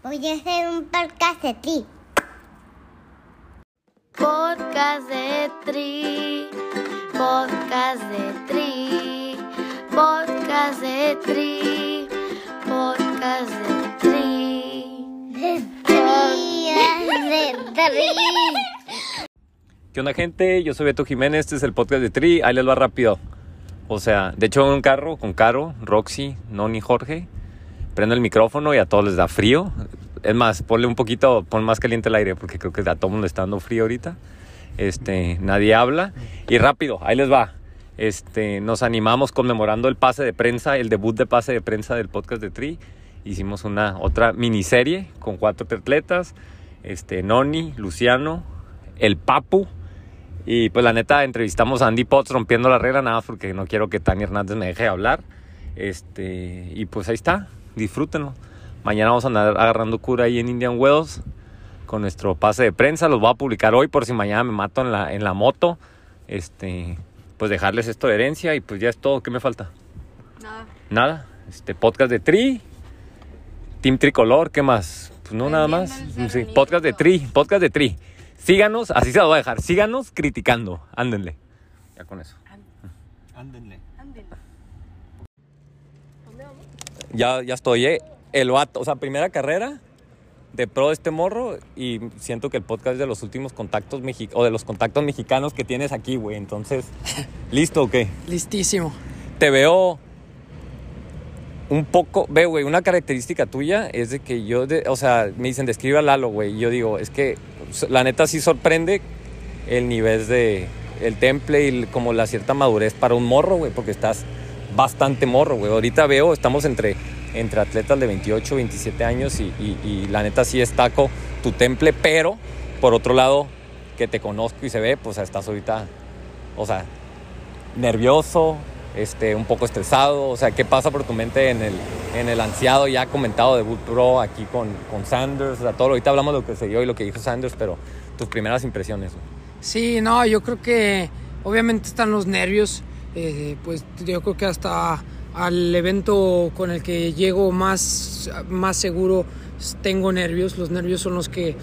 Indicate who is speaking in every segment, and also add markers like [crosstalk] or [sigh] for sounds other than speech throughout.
Speaker 1: Voy a hacer un podcast de ti.
Speaker 2: Podcast de Tri, podcast de Tri, podcast de Tri, podcast de Tri.
Speaker 1: De tri, de tri.
Speaker 3: ¿Qué onda gente? Yo soy Beto Jiménez, este es el podcast de Tri, ahí les va rápido. O sea, de hecho en un carro con Caro, Roxy, Noni, Jorge, prendo el micrófono y a todos les da frío. Es más, ponle un poquito, pon más caliente el aire porque creo que a todo mundo está dando frío ahorita. Este, nadie habla y rápido, ahí les va. Este, nos animamos conmemorando el pase de prensa, el debut de pase de prensa del podcast de Tri. Hicimos una otra miniserie con cuatro atletas, este, Noni, Luciano, el Papu, y pues la neta entrevistamos a Andy Potts rompiendo la regla, nada porque no quiero que Tania Hernández me deje hablar. Este, y pues ahí está, disfrútenlo. Mañana vamos a andar agarrando cura ahí en Indian Wells con nuestro pase de prensa. Los voy a publicar hoy por si mañana me mato en la, en la moto. Este, pues dejarles esto de herencia y pues ya es todo. ¿Qué me falta?
Speaker 2: Nada.
Speaker 3: Nada. Este podcast de Tri, Team Tricolor, ¿qué más? Pues no, nada más. Sí, podcast de Tri, podcast de Tri. Síganos, así se lo voy a dejar. Síganos criticando. Ándenle. Ya con eso.
Speaker 4: Ándenle.
Speaker 3: Ya, ya estoy, ¿eh? El vato, o sea, primera carrera de pro de este morro y siento que el podcast es de los últimos contactos mexi o de los contactos mexicanos que tienes aquí, güey. Entonces, [laughs] ¿listo o qué?
Speaker 5: Listísimo.
Speaker 3: te veo un poco, ve, güey, una característica tuya es de que yo, de- o sea, me dicen, describe a Lalo, güey. y Yo digo, es que la neta sí sorprende el nivel de el temple y como la cierta madurez para un morro, güey, porque estás bastante morro, güey. Ahorita veo, estamos entre, entre atletas de 28, 27 años y, y- y la neta sí destaco tu temple, pero por otro lado, que te conozco y se ve, pues estás ahorita, o sea, nervioso, este, un poco estresado? O sea, ¿qué pasa por tu mente en el, en el ansiado ya comentado debut pro aquí con, con Sanders? O sea, todo, ahorita hablamos de lo que se dio y lo que dijo Sanders, pero tus primeras impresiones.
Speaker 5: Sí, no, yo creo que obviamente están los nervios. Eh, pues yo creo que hasta al evento con el que llego más, más seguro tengo nervios. Los nervios son los que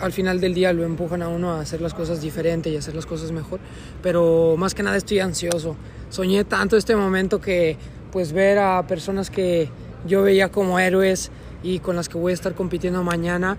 Speaker 5: al final del día lo empujan a uno a hacer las cosas diferente y hacer las cosas mejor. Pero más que nada estoy ansioso. Soñé tanto este momento que pues ver a personas que yo veía como héroes y con las que voy a estar compitiendo mañana,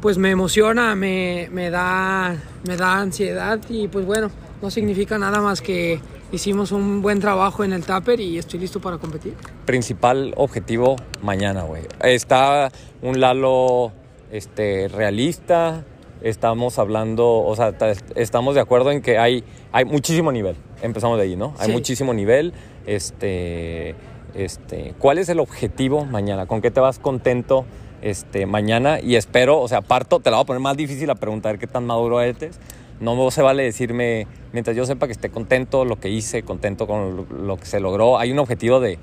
Speaker 5: pues me emociona, me, me, da, me da ansiedad y pues bueno, no significa nada más que hicimos un buen trabajo en el Tupper y estoy listo para competir.
Speaker 3: Principal objetivo mañana, güey. Está un Lalo este, realista. Estamos hablando, o sea, ta- estamos de acuerdo en que hay, hay muchísimo nivel. Empezamos de ahí, ¿no? Hay
Speaker 5: Sí.
Speaker 3: muchísimo nivel. Este, este, ¿Cuál es el objetivo mañana? ¿Con qué te vas contento este, mañana? Y espero, o sea, parto, te la voy a poner más difícil la pregunta, a ver qué tan maduro eres. No se vale decirme, mientras yo sepa que esté contento, lo que hice, contento con lo, que se logró. Hay un objetivo de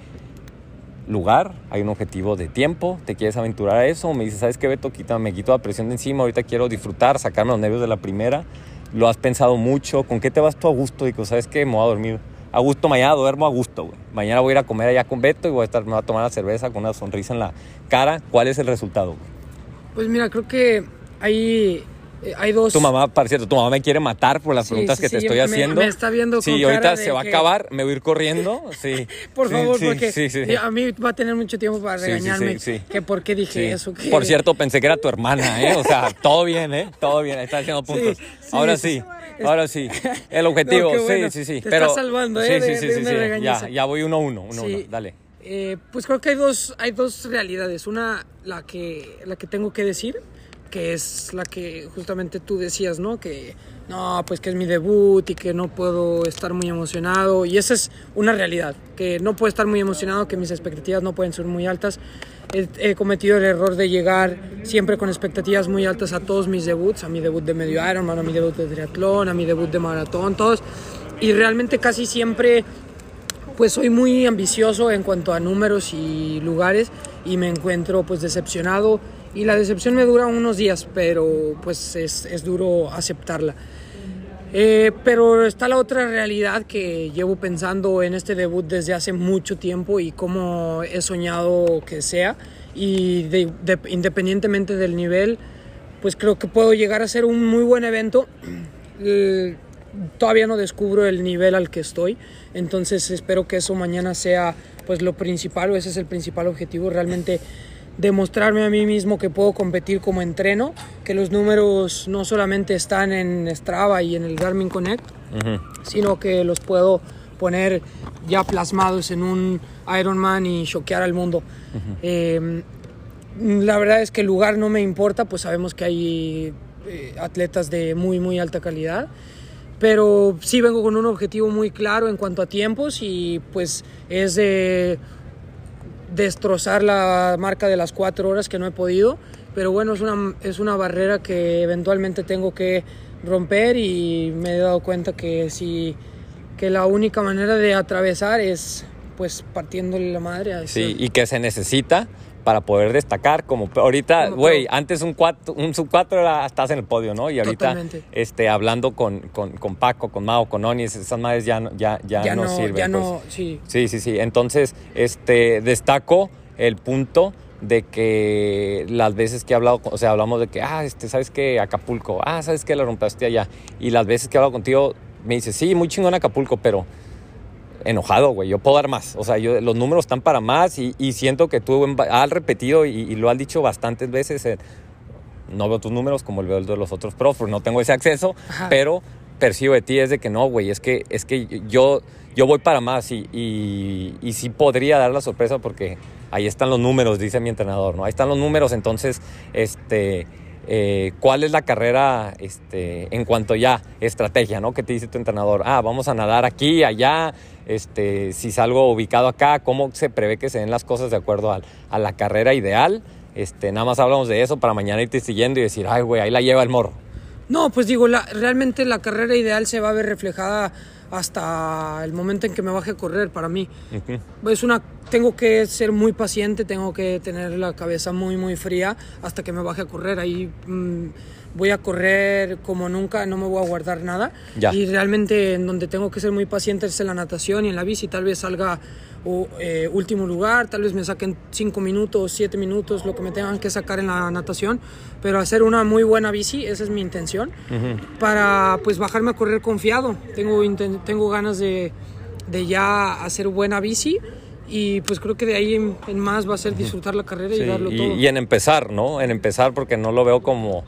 Speaker 3: lugar, hay un objetivo de tiempo, te quieres aventurar a eso, me dices, ¿sabes qué, Beto? Quita, me quito la presión de encima, ahorita quiero disfrutar, sacarme los nervios de la primera. Lo has pensado mucho, ¿con qué te vas tú a gusto? Digo, ¿sabes qué? Me voy a dormir a gusto, mañana duermo a gusto. Mañana voy a ir a comer allá con Beto y voy a estar, me voy a tomar la cerveza con una sonrisa en la cara. ¿Cuál es el resultado?
Speaker 5: Pues mira, creo que hay, eh, hay dos...
Speaker 3: Tu mamá, por cierto, tu mamá me quiere matar por las
Speaker 5: Sí,
Speaker 3: preguntas
Speaker 5: sí,
Speaker 3: que te estoy
Speaker 5: me-
Speaker 3: haciendo.
Speaker 5: me está viendo
Speaker 3: Sí,
Speaker 5: con
Speaker 3: ahorita
Speaker 5: cara
Speaker 3: se
Speaker 5: de
Speaker 3: va a acabar, me voy a ir corriendo. [laughs] Sí.
Speaker 5: Por favor, porque a mí va a tener mucho tiempo para
Speaker 3: Sí, sí, sí,
Speaker 5: regañarme
Speaker 3: sí.
Speaker 5: que por qué dije eso. que-
Speaker 3: Por cierto, pensé que era tu hermana, ¿eh? O sea, [laughs] todo bien, ¿eh? Todo bien, está haciendo puntos.
Speaker 5: sí,
Speaker 3: ahora
Speaker 5: sí.
Speaker 3: ahora sí. El objetivo, [laughs]
Speaker 5: No, qué bueno.
Speaker 3: sí, sí, sí.
Speaker 5: Te
Speaker 3: pero,
Speaker 5: estás salvando, ¿eh?
Speaker 3: Sí, sí, sí,
Speaker 5: de.
Speaker 3: Ya, ya voy uno a uno, uno uno. Dale.
Speaker 5: Eh, pues creo que hay dos, hay dos realidades. Una, la que, la que tengo que decir, que es la que justamente tú decías, ¿no? Que no, pues que es mi debut y que no puedo estar muy emocionado. Y esa es una realidad, que no puedo estar muy emocionado, que mis expectativas no pueden ser muy altas. He, cometido el error de llegar siempre con expectativas muy altas a todos mis debuts, a mi debut de medio Ironman, a mi debut de triatlón, a mi debut de maratón, todos. Y realmente casi siempre pues soy muy ambicioso en cuanto a números y lugares y me encuentro pues decepcionado y la decepción me dura unos días, pero pues es, es duro aceptarla. Eh, pero está la otra realidad que llevo pensando en este debut desde hace mucho tiempo y cómo he soñado que sea y de- de- independientemente del nivel, pues creo que puedo llegar a ser un muy buen evento. Eh, todavía no descubro el nivel al que estoy, entonces espero que eso mañana sea pues lo principal, o ese es el principal objetivo, realmente demostrarme a mí mismo que puedo competir como entreno, que los números no solamente están en Strava y en el Garmin Connect, sino que los puedo poner ya plasmados en un Ironman y choquear al mundo. Eh, la verdad es que el lugar no me importa, pues sabemos que hay eh, atletas de muy, muy alta calidad. Pero sí vengo con un objetivo muy claro en cuanto a tiempos y pues es de destrozar la marca de las cuatro horas que no he podido. Pero bueno, es una, es una barrera que eventualmente tengo que romper y me he dado cuenta que si que la única manera de atravesar es pues partiéndole la madre
Speaker 3: Sí, y que se necesita para poder destacar como ahorita, güey, antes un cuatro, un sub 4 era estás en el podio, ¿no? Y ahorita
Speaker 5: Totalmente.
Speaker 3: este hablando con, con, con Paco, con Mao, con Onis, esas madres ya no, ya, ya,
Speaker 5: ya
Speaker 3: no,
Speaker 5: no,
Speaker 3: sirven.
Speaker 5: ya
Speaker 3: pues.
Speaker 5: no, sí,
Speaker 3: Sí, sí, sí. Entonces, este, destaco el punto de que las veces que he hablado, o sea, hablamos de que, ah, este, ¿sabes qué? Acapulco, ah, ¿sabes qué? La rompiste allá. Y las veces que he hablado contigo, me dices, sí, muy chingón Acapulco, pero enojado, güey, yo puedo dar más. O sea, yo, los números están para más y, y siento que tú has repetido y, y lo has dicho bastantes veces. eh, no veo tus números como el veo el de los otros pros, porque no tengo ese acceso,
Speaker 5: Ajá.
Speaker 3: pero percibo de ti es de que no, güey, es que, es que yo, yo voy para más y, y, y sí podría dar la sorpresa porque ahí están los números, dice mi entrenador, ¿no? Ahí están los números, entonces, este, eh, ¿cuál es la carrera este, en cuanto ya estrategia, ¿no? ¿Qué te dice tu entrenador? Ah, vamos a nadar aquí, allá, este, si salgo ubicado acá, ¿cómo se prevé que se den las cosas de acuerdo a, la carrera ideal? Este, nada más hablamos de eso para mañana irte siguiendo y decir, ay, güey, ahí la lleva el morro.
Speaker 5: No, pues digo, la, realmente la carrera ideal se va a ver reflejada hasta el momento en que me baje a correr para mí.
Speaker 3: Ujú.
Speaker 5: Es una, tengo que ser muy paciente, tengo que tener la cabeza muy, muy fría hasta que me baje a correr. Ahí mm, voy a correr como nunca, no me voy a guardar nada.
Speaker 3: Ya.
Speaker 5: Y realmente en donde tengo que ser muy paciente es en la natación y en la bici. Tal vez salga o, eh, último lugar, tal vez me saquen 5 minutos, 7 minutos, lo que me tengan que sacar en la natación. Pero hacer una muy buena bici, esa es mi intención. Para pues bajarme a correr confiado. Tengo, tengo ganas de, de ya hacer buena bici. Y pues creo que de ahí en, en más va a ser disfrutar la carrera y
Speaker 3: Sí,
Speaker 5: darlo
Speaker 3: y,
Speaker 5: todo.
Speaker 3: y en empezar, ¿no? En empezar porque no lo veo como,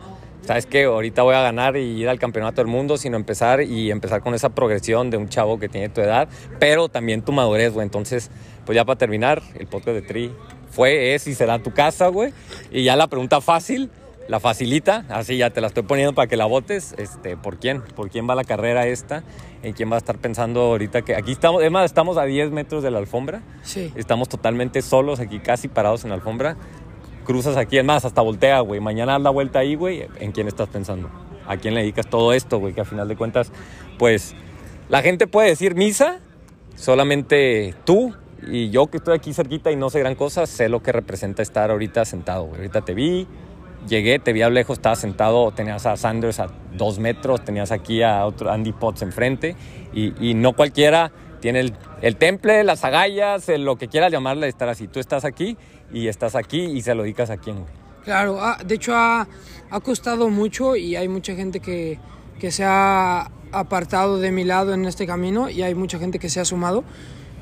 Speaker 3: ¿sabes qué? Ahorita voy a ganar y ir al campeonato del mundo, sino empezar y empezar con esa progresión de un chavo que tiene tu edad, pero también tu madurez, güey. Entonces, pues ya para terminar, el podcast de Tri fue, es y será tu casa, güey. Y ya la pregunta fácil, la facilita, así ya te la estoy poniendo para que la votes. Este, ¿Por quién? ¿Por quién va la carrera esta? ¿En quién va a estar pensando ahorita que aquí estamos? Es más, estamos a 10 metros de la alfombra.
Speaker 5: Sí.
Speaker 3: Estamos totalmente solos aquí, casi parados en la alfombra. Cruzas aquí, es más, hasta voltea, güey. Mañana haz la vuelta ahí, güey. ¿En quién estás pensando? ¿A quién le dedicas todo esto, güey? Que a final de cuentas, pues, la gente puede decir misa, solamente tú y yo que estoy aquí cerquita y no sé gran cosa, sé lo que representa estar ahorita sentado, güey. Ahorita te vi, llegué, te vi a lejos, estabas sentado, tenías a Sanders a dos metros, tenías aquí a otro Andy Potts enfrente y, y no cualquiera tiene el, el temple, las agallas, el- lo que quieras llamarle estar así. Tú estás aquí y estás aquí y se lo dedicas a quién.
Speaker 5: Claro, ah, de hecho ha, ha costado mucho y hay mucha gente que, que se ha apartado de mi lado en este camino y hay mucha gente que se ha sumado.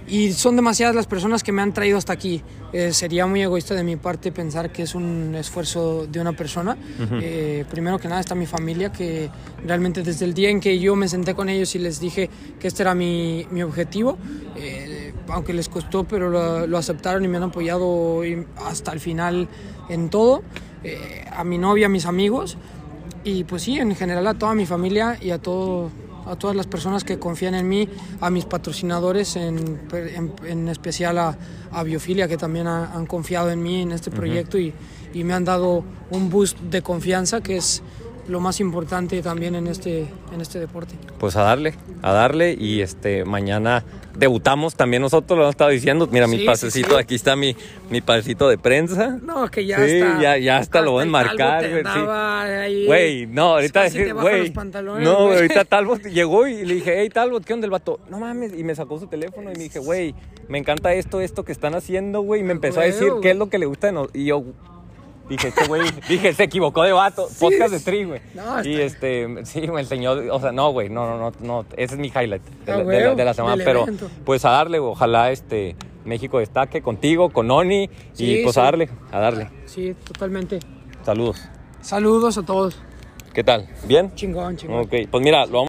Speaker 5: Y son demasiadas las personas que me han traído hasta aquí. Eh, sería muy egoísta de mi parte pensar que es un esfuerzo de una persona. Eh, primero que nada está mi familia, que realmente desde el día en que yo me senté con ellos y les dije que este era mi, mi objetivo, eh, aunque les costó, pero lo, lo aceptaron y me han apoyado hasta el final en todo. Eh, a mi novia, a mis amigos y pues sí, en general a toda mi familia y a todo a todas las personas que confían en mí, a mis patrocinadores, en, en- en especial a, a Biofilia, que también ha- han confiado en mí en este proyecto y, y me han dado un boost de confianza que es lo más importante también en este, en este deporte.
Speaker 3: Pues a darle, a darle y este mañana debutamos también nosotros, lo hemos estado diciendo. Mira mi
Speaker 5: Sí,
Speaker 3: pasecito,
Speaker 5: sí.
Speaker 3: aquí está mi, mi pasecito de prensa.
Speaker 5: No, que ya está.
Speaker 3: ya- ya hasta lo van a
Speaker 5: el Talbot
Speaker 3: marcar,
Speaker 5: te
Speaker 3: güey. Güey, no, ahorita güey.
Speaker 5: pantalones,
Speaker 3: No, ahorita [laughs] Talbot llegó y le dije, hey Talbot, ¿qué onda el vato? No mames, y me sacó su teléfono y me dije, güey, me encanta esto, esto que están haciendo, güey. Y me empezó a decir qué es lo que le gusta de nos. Y yo dije, este güey, [laughs] dije, se equivocó de vato. Podcast de tri, güey.
Speaker 5: No,
Speaker 3: y este, sí, me enseñó, o sea, no, güey, no, no, no, no, ese es mi highlight de,
Speaker 5: Ah,
Speaker 3: la- de
Speaker 5: güey,
Speaker 3: la, de la semana. Pero
Speaker 5: evento.
Speaker 3: pues a darle, güey, ojalá este México destaque contigo, con Oni.
Speaker 5: Sí,
Speaker 3: y pues
Speaker 5: sí.
Speaker 3: a darle, a darle.
Speaker 5: Sí, totalmente.
Speaker 3: Saludos.
Speaker 5: Saludos a todos.
Speaker 3: ¿Qué tal? ¿Bien?
Speaker 5: Chingón, chingón.
Speaker 3: Ok, pues mira, lo vamos